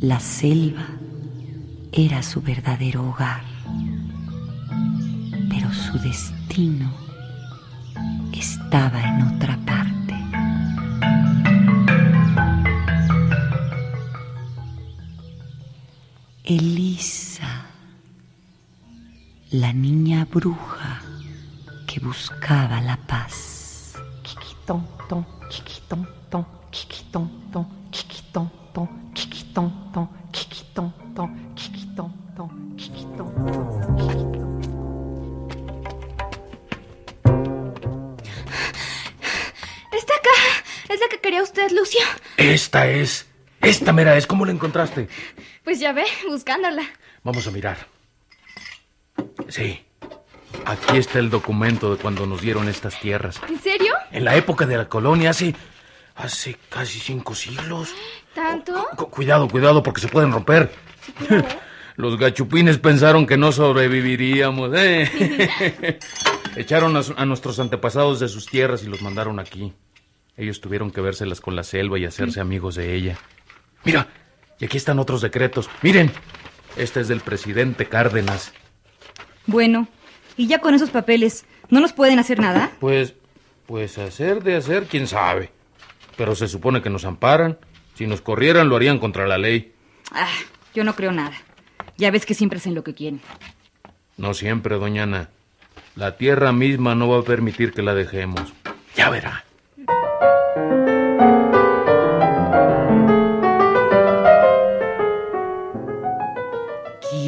La selva era su verdadero hogar, pero su destino estaba en otra parte. Elisa, la niña bruja que buscaba la paz. Ton, ton, que quería usted, Lucio. Esta es. Esta mera es. ¿Cómo la encontraste? Pues ya ve, buscándola. Vamos a mirar. Sí. Aquí está el documento de cuando nos dieron estas tierras. ¿En serio? En la época de la colonia, hace. hace casi cinco siglos. ¿Tanto? Cu- cuidado, cuidado, porque se pueden romper. Los gachupines pensaron que no sobreviviríamos. ¿eh? Echaron a nuestros antepasados de sus tierras y los mandaron aquí. Ellos tuvieron que vérselas con la selva y hacerse amigos de ella. Mira, y aquí están otros decretos. Miren, este es del presidente Cárdenas. Bueno, y ya con esos papeles, ¿no nos pueden hacer nada? Pues, pues hacer de hacer, quién sabe. Pero se supone que nos amparan. Si nos corrieran, lo harían contra la ley. Ah, yo no creo nada. Ya ves que siempre hacen lo que quieren. No siempre, doña Ana. La tierra misma no va a permitir que la dejemos. Ya verá.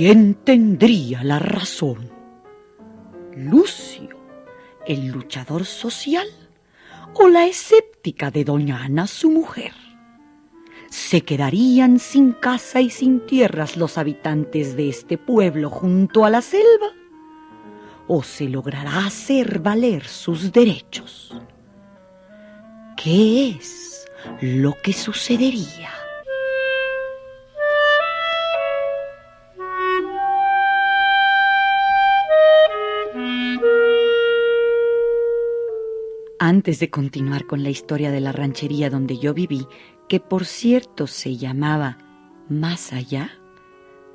¿Quién tendría la razón? ¿Lucio, el luchador social, o la escéptica de doña Ana, su mujer? ¿Se quedarían sin casa y sin tierras los habitantes de este pueblo junto a la selva? ¿O se logrará hacer valer sus derechos? ¿Qué es lo que sucedería? Antes de continuar con la historia de la ranchería donde yo viví, que por cierto se llamaba Más allá,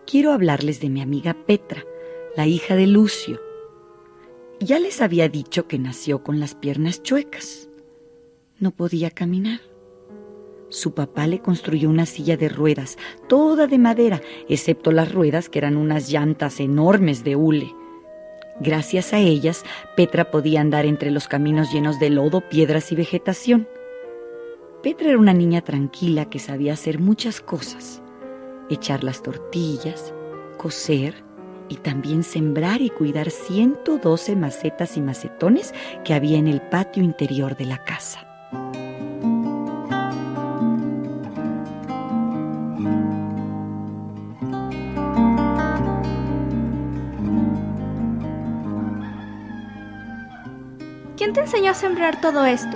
quiero hablarles de mi amiga Petra, la hija de Lucio. Ya les había dicho que nació con las piernas chuecas. No podía caminar. Su papá le construyó una silla de ruedas, toda de madera, excepto las ruedas que eran unas llantas enormes de hule. Gracias a ellas, Petra podía andar entre los caminos llenos de lodo, piedras y vegetación. Petra era una niña tranquila que sabía hacer muchas cosas. Echar las tortillas, coser y también sembrar y cuidar 112 macetas y macetones que había en el patio interior de la casa. Enseñó a sembrar todo esto?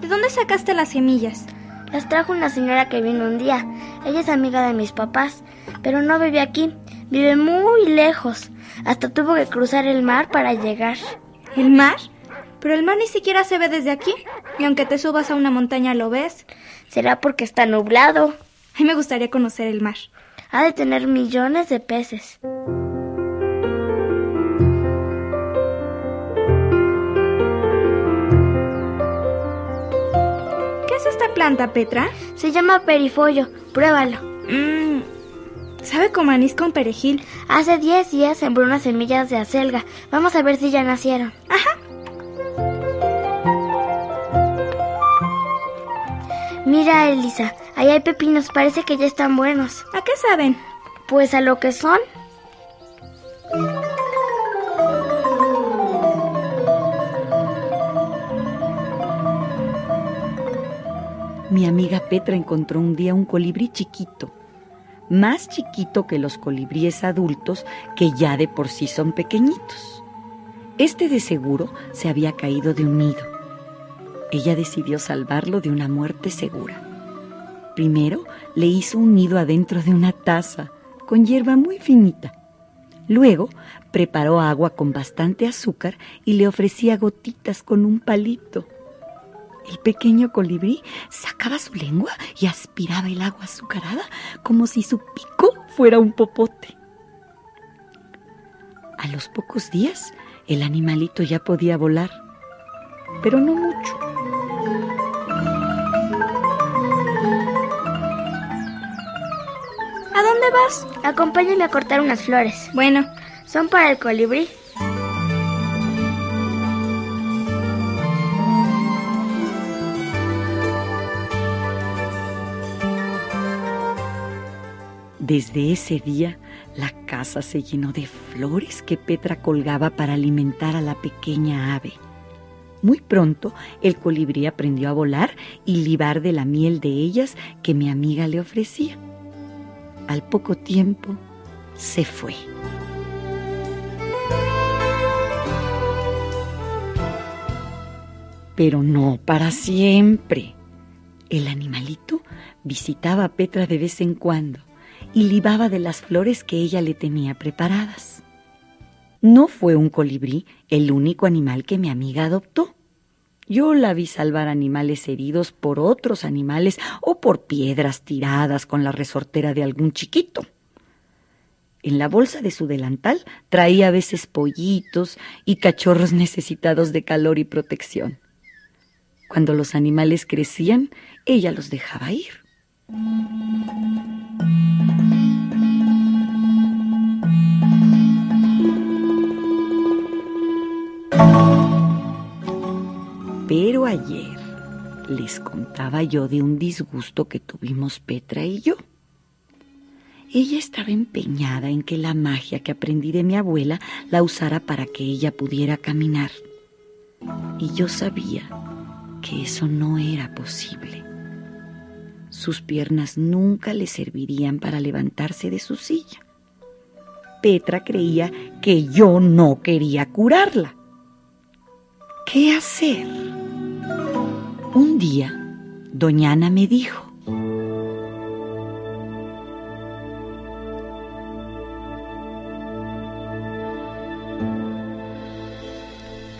¿De dónde sacaste las semillas? Las trajo una señora que vino un día. Ella es amiga de mis papás, pero no vive aquí. Vive muy lejos. Hasta tuvo que cruzar el mar para llegar. ¿El mar? Pero el mar ni siquiera se ve desde aquí. Y aunque te subas a una montaña lo ves. Será porque está nublado. A mí me gustaría conocer el mar. Ha de tener millones de peces. Planta, Petra? Se llama perifollo. Pruébalo. Mmm. Sabe como anís con perejil. Hace 10 días sembró unas semillas de acelga. Vamos a ver si ya nacieron. Ajá. Mira, Elisa, ahí hay pepinos. Parece que ya están buenos. ¿A qué saben? Pues a lo que son. Mi amiga Petra encontró un día un colibrí chiquito, más chiquito que los colibríes adultos que ya de por sí son pequeñitos. Este de seguro se había caído de un nido. Ella decidió salvarlo de una muerte segura. Primero le hizo un nido adentro de una taza con hierba muy finita. Luego preparó agua con bastante azúcar y le ofrecía gotitas con un palito. El pequeño colibrí sacaba su lengua y aspiraba el agua azucarada como si su pico fuera un popote. A los pocos días, el animalito ya podía volar, pero no mucho. ¿A dónde vas? Acompáñame a cortar unas flores. Bueno, Son para el colibrí. Desde ese día, la casa se llenó de flores que Petra colgaba para alimentar a la pequeña ave. Muy pronto, el colibrí aprendió a volar y libar de la miel de ellas que mi amiga le ofrecía. Al poco tiempo, se fue. Pero no para siempre. El animalito visitaba a Petra de vez en cuando y libaba de las flores que ella le tenía preparadas. No fue un colibrí el único animal que mi amiga adoptó. Yo la vi salvar animales heridos por otros animales o por piedras tiradas con la resortera de algún chiquito. En la bolsa de su delantal traía a veces pollitos y cachorros necesitados de calor y protección. Cuando los animales crecían, ella los dejaba ir. Pero ayer les contaba yo de un disgusto que tuvimos Petra y yo. Ella estaba empeñada en que la magia que aprendí de mi abuela la usara para que ella pudiera caminar. Y yo sabía que eso no era posible. Sus piernas nunca le servirían para levantarse de su silla. Petra creía que yo no quería curarla. ¿Qué hacer? Un día, doña Ana me dijo,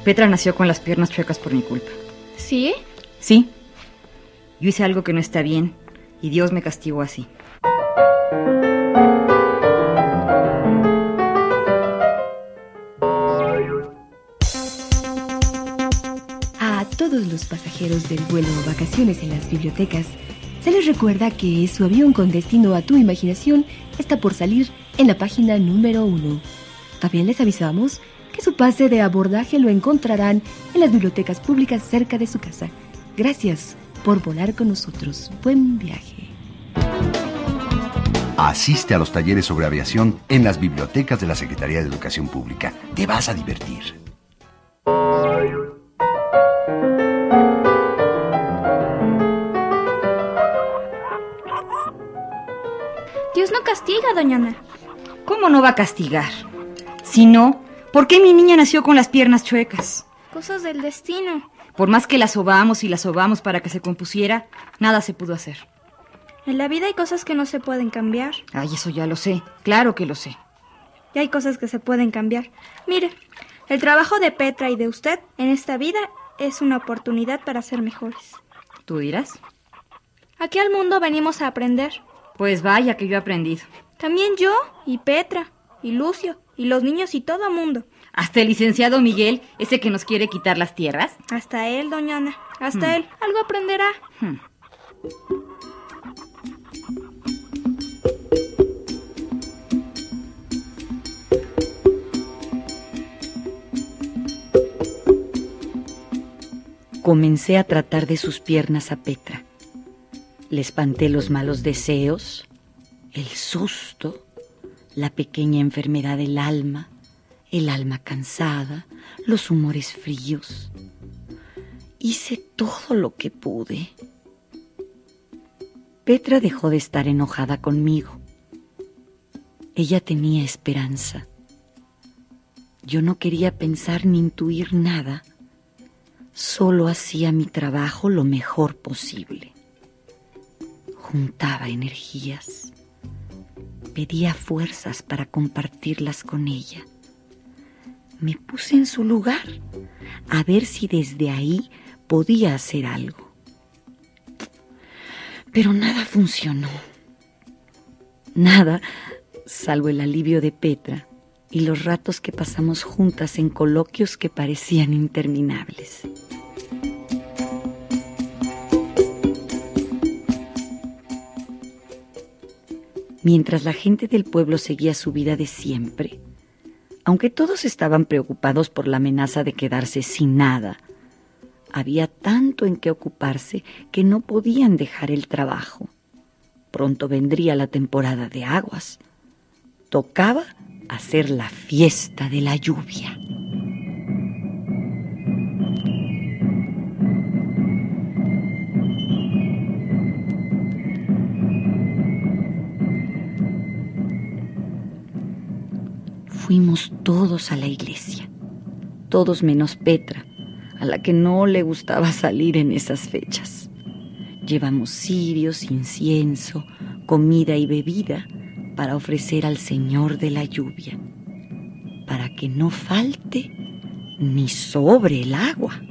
Petra nació con las piernas chuecas por mi culpa. ¿sí? Sí. Yo hice algo que no está bien y Dios me castigó así. A todos los pasajeros del vuelo Vacaciones en las bibliotecas, se les recuerda que su avión con destino a tu imaginación está por salir en la página número uno. También les avisamos que su pase de abordaje lo encontrarán en las bibliotecas públicas cerca de su casa. Gracias por volar con nosotros. Buen viaje. Asiste a los talleres sobre aviación en las bibliotecas de la Secretaría de Educación Pública. Te vas a divertir. Dios no castiga, doña Ana. ¿Cómo no va a castigar? Si no, ¿por qué mi niña nació con las piernas chuecas? Cosas del destino. Por más que la sobamos y la sobamos para que se compusiera, nada se pudo hacer. En la vida hay cosas que no se pueden cambiar. Ay, eso ya lo sé. Claro que lo sé. Y hay cosas que se pueden cambiar. Mire, el trabajo de Petra y de usted en esta vida es una oportunidad para ser mejores. ¿Tú dirás? Aquí al mundo venimos a aprender. Pues vaya que yo he aprendido. También yo y Petra y Lucio y los niños y todo mundo. Hasta el licenciado Miguel, ese que nos quiere quitar las tierras. Hasta él, doña Ana. Hasta él. Algo aprenderá. Hmm. Comencé a tratar de sus piernas a Petra. Le espanté los malos deseos, el susto, la pequeña enfermedad del alma, el alma cansada, los humores fríos. Hice todo lo que pude. Petra dejó de estar enojada conmigo. Ella tenía esperanza. Yo no quería pensar ni intuir nada. Solo hacía mi trabajo lo mejor posible. Juntaba energías. Pedía fuerzas para compartirlas con ella. Me puse en su lugar a ver si desde ahí podía hacer algo. Pero nada funcionó. Nada, salvo el alivio de Petra y los ratos que pasamos juntas en coloquios que parecían interminables. Mientras la gente del pueblo seguía su vida de siempre, aunque todos estaban preocupados por la amenaza de quedarse sin nada, había tanto en qué ocuparse que no podían dejar el trabajo. Pronto vendría la temporada de aguas. Tocaba hacer la fiesta de la lluvia. Fuimos todos a la iglesia, todos menos Petra, a la que no le gustaba salir en esas fechas. Llevamos cirios, incienso, comida y bebida para ofrecer al Señor de la lluvia, para que no falte ni sobre el agua.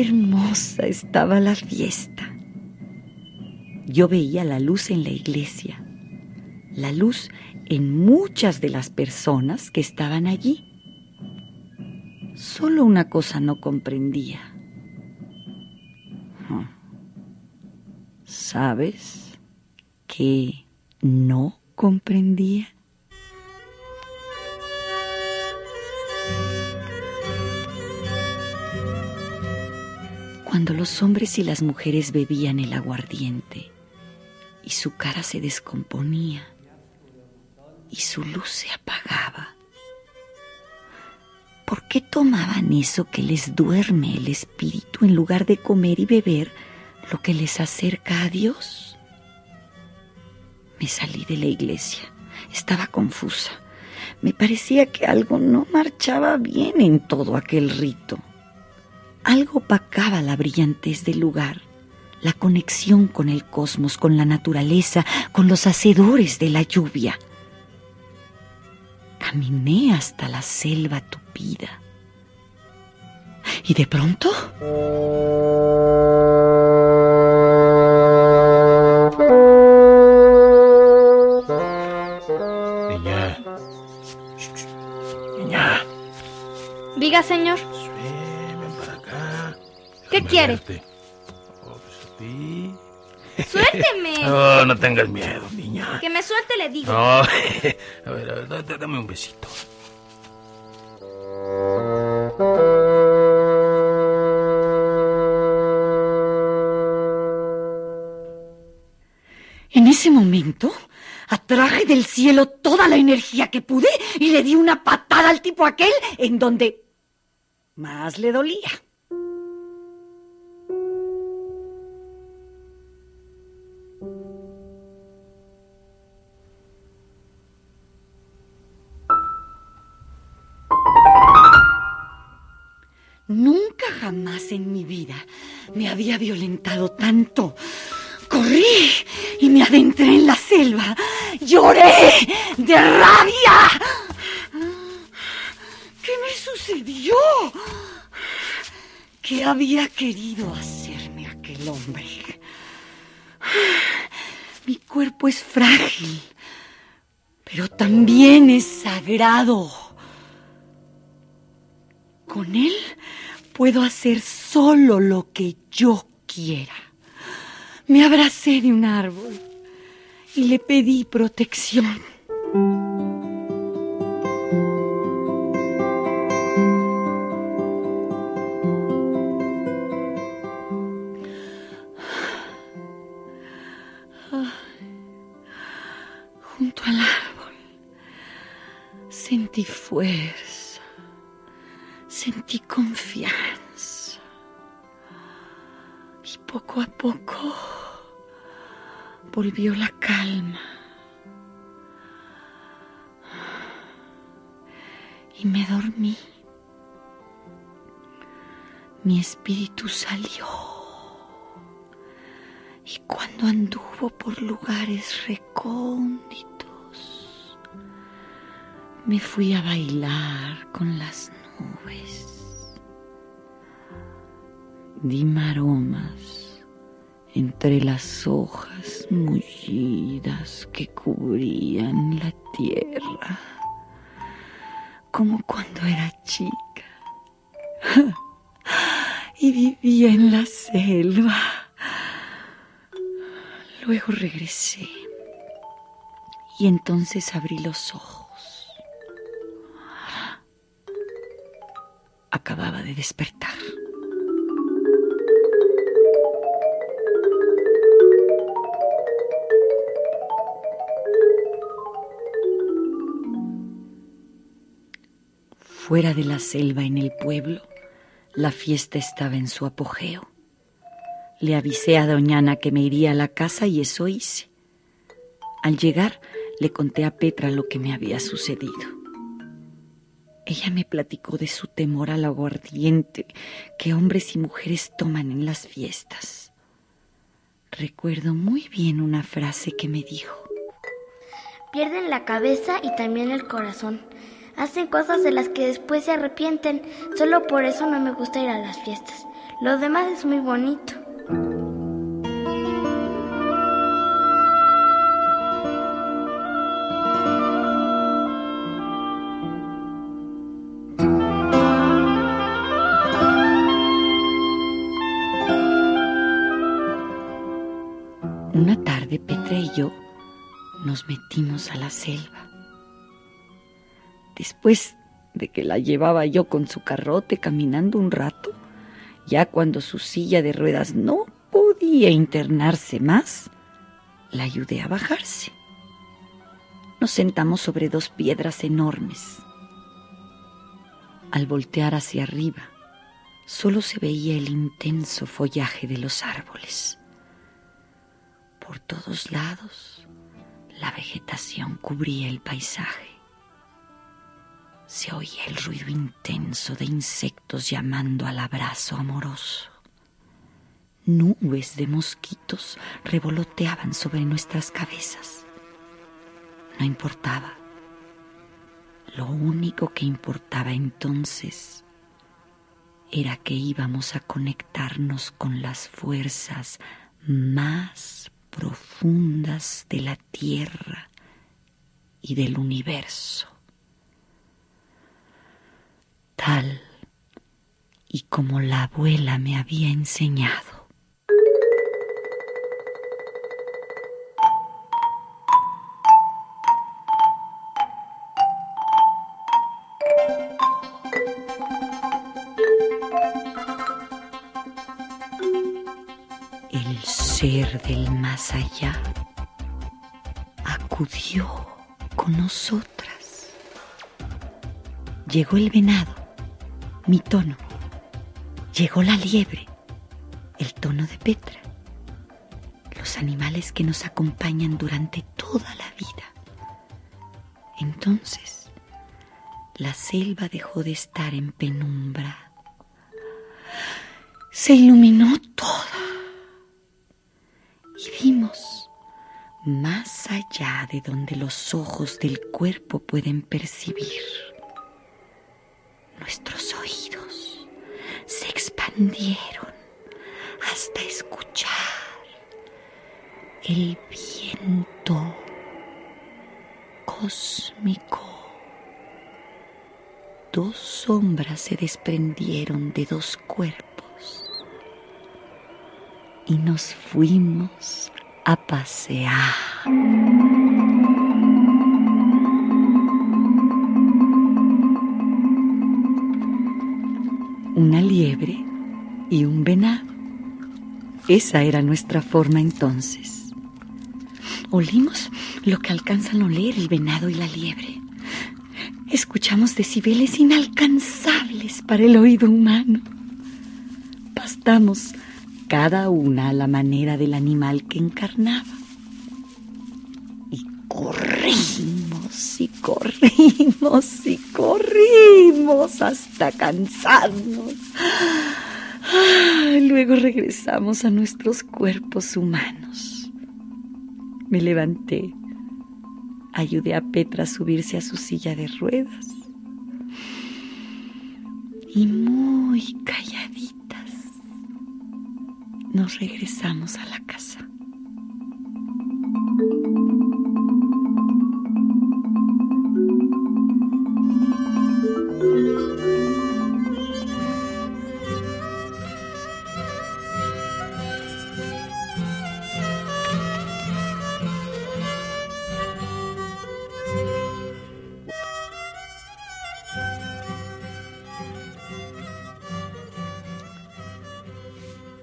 Hermosa estaba la fiesta. Yo veía la luz en la iglesia, la luz en muchas de las personas que estaban allí. Solo una cosa no comprendía. ¿Sabes qué no comprendía? Cuando los hombres y las mujeres bebían el aguardiente y su cara se descomponía y su luz se apagaba. ¿Por qué tomaban eso que les duerme el espíritu en lugar de comer y beber lo que les acerca a Dios? Me salí de la iglesia. Estaba confusa. Me parecía que algo no marchaba bien en todo aquel rito. Algo opacaba la brillantez del lugar, la conexión con el cosmos, con la naturaleza, con los hacedores de la lluvia. Caminé hasta la selva tupida. Y de pronto... Niña. Niña. Diga, señor. Quiere? Oh, pues a ti. Suélteme. No, no tengas miedo, niña. Que me suelte, le digo. No, a ver, a ver, da- dame un besito. En ese momento, atraje del cielo toda la energía que pude y le di una patada al tipo aquel en donde más le dolía. Nunca jamás en mi vida me había violentado tanto. Corrí y me adentré en la selva. Lloré de rabia. ¿Qué me sucedió? ¿Qué había querido hacerme aquel hombre? Cuerpo es frágil, pero también es sagrado. Con él puedo hacer solo lo que yo quiera. Me abracé de un árbol y le pedí protección. Recónditos, me fui a bailar con las nubes. Di maromas entre las hojas mullidas que cubrían la tierra, como cuando era chica y vivía en la selva. Luego regresé y entonces abrí los ojos. Acababa de despertar. Fuera de la selva en el pueblo, la fiesta estaba en su apogeo. Le avisé a Doñana que me iría a la casa y eso hice. Al llegar, le conté a Petra lo que me había sucedido. Ella me platicó de su temor al aguardiente que hombres y mujeres toman en las fiestas. Recuerdo muy bien una frase que me dijo. Pierden la cabeza y también el corazón. Hacen cosas de las que después se arrepienten. Solo por eso no me gusta ir a las fiestas. Lo demás es muy bonito. Nos metimos a la selva. Después de que la llevaba yo con su carrote caminando un rato, ya cuando su silla de ruedas no podía internarse más, la ayudé a bajarse. Nos sentamos sobre dos piedras enormes. Al voltear hacia arriba, solo se veía el intenso follaje de los árboles. Por todos lados, la vegetación cubría el paisaje. Se oía el ruido intenso de insectos llamando al abrazo amoroso. Nubes de mosquitos revoloteaban sobre nuestras cabezas. No importaba. Lo único que importaba entonces era que íbamos a conectarnos con las fuerzas más profundas de la tierra y del universo, tal y como la abuela me había enseñado. Del más allá acudió con nosotras. Llegó el venado, mi tono. Llegó la liebre, el tono de Petra. Los animales que nos acompañan durante toda la vida. Entonces, la selva dejó de estar en penumbra. Se iluminó toda vimos más allá de donde los ojos del cuerpo pueden percibir. Nuestros oídos se expandieron hasta escuchar el viento cósmico. Dos sombras se desprendieron de dos cuerpos y nos fuimos a pasear. Una liebre y un venado. Esa era nuestra forma entonces. Olimos lo que alcanzan a oler el venado y la liebre. Escuchamos decibeles inalcanzables para el oído humano. Pastamos cada una a la manera del animal que encarnaba. Y corrimos y corrimos y corrimos hasta cansarnos. Luego regresamos a nuestros cuerpos humanos. Me levanté. Ayudé a Petra a subirse a su silla de ruedas. Y muy calladitas nos regresamos a la casa.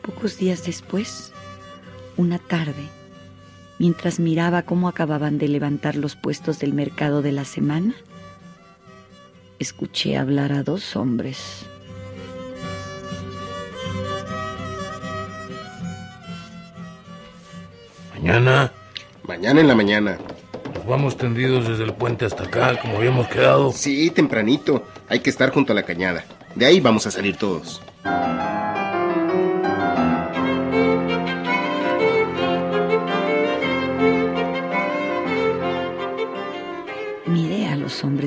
Pocos días después, una tarde, mientras miraba cómo acababan de levantar los puestos del mercado de la semana, escuché hablar a dos hombres. Mañana Mañana en la mañana. nos vamos tendidos desde el puente hasta acá, como habíamos quedado. Sí, tempranito. Hay que estar junto a la cañada. De ahí vamos a salir todos.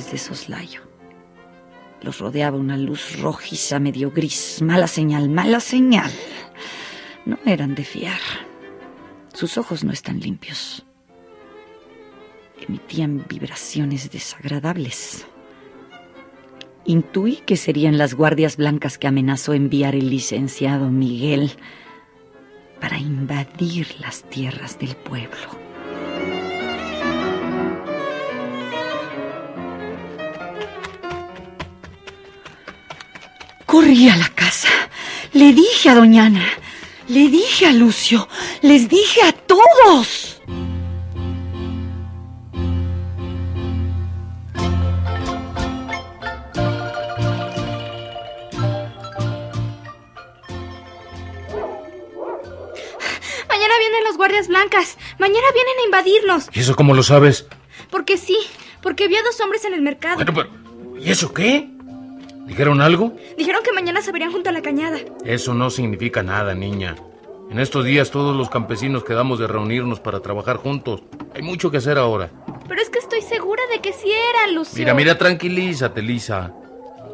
De soslayo. Los rodeaba una luz rojiza medio gris. Mala señal, mala señal. No eran de fiar. Sus ojos no están limpios. Emitían vibraciones desagradables. Intuí que serían las guardias blancas que amenazó enviar el licenciado Miguel para invadir las tierras del pueblo. Corrí a la casa. Le dije a doña Ana, le dije a Lucio, les dije a todos. Mañana vienen los guardias blancas. Mañana vienen a invadirnos. ¿Y eso cómo lo sabes? Porque sí, porque vi a dos hombres en el mercado. Bueno, pero ¿y eso qué? ¿Dijeron algo? Dijeron que mañana se verían junto a la cañada. Eso no significa nada, niña. En estos días todos los campesinos quedamos de reunirnos para trabajar juntos. Hay mucho que hacer ahora. Pero es que estoy segura de que sí eran, Lucio. Mira, mira, tranquilízate, Lisa.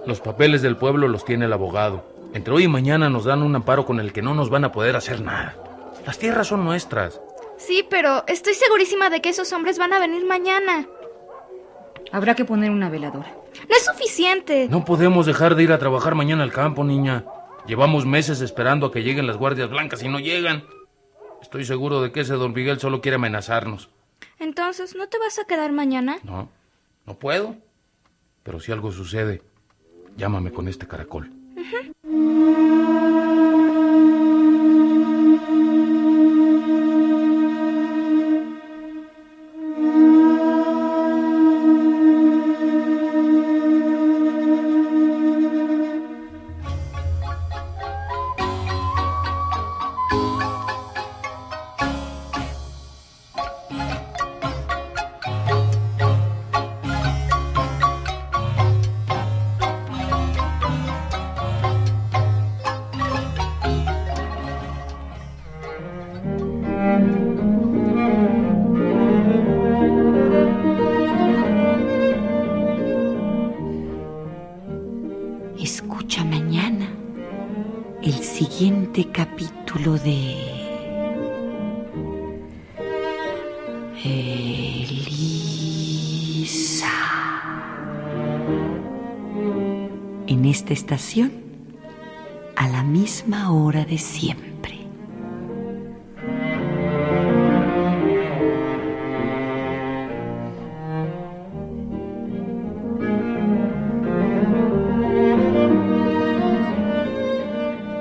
Los papeles del pueblo los tiene el abogado. Entre hoy y mañana nos dan un amparo con el que no nos van a poder hacer nada. Las tierras son nuestras. Sí, pero estoy segurísima de que esos hombres van a venir mañana. Habrá que poner una veladora. No es suficiente. No podemos dejar de ir a trabajar mañana al campo, niña. Llevamos meses esperando a que lleguen las guardias blancas y no llegan. Estoy seguro de que ese don Miguel solo quiere amenazarnos. Entonces, ¿no te vas a quedar mañana? No, no puedo. Pero si algo sucede, llámame con este caracol. Siguiente capítulo de Elisa. En esta estación, a la misma hora de siempre.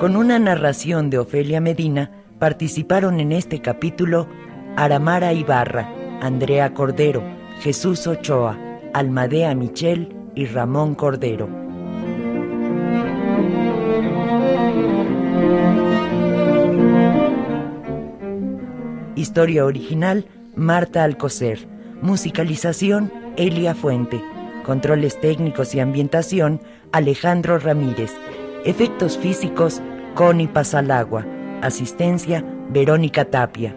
Con una narración de Ofelia Medina, participaron en este capítulo Aramara Ibarra, Andrea Cordero, Jesús Ochoa, Almadea Michel y Ramón Cordero. Historia original, Marta Alcocer. Musicalización, Elia Fuente. Controles técnicos y ambientación, Alejandro Ramírez. Efectos físicos, Connie Pasalagua. Asistencia, Verónica Tapia.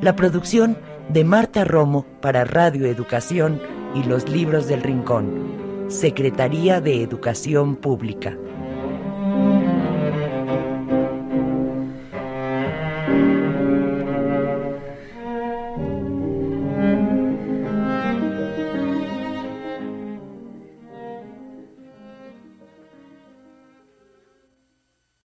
La producción de Marta Romo para Radio Educación y los libros del Rincón. Secretaría de Educación Pública.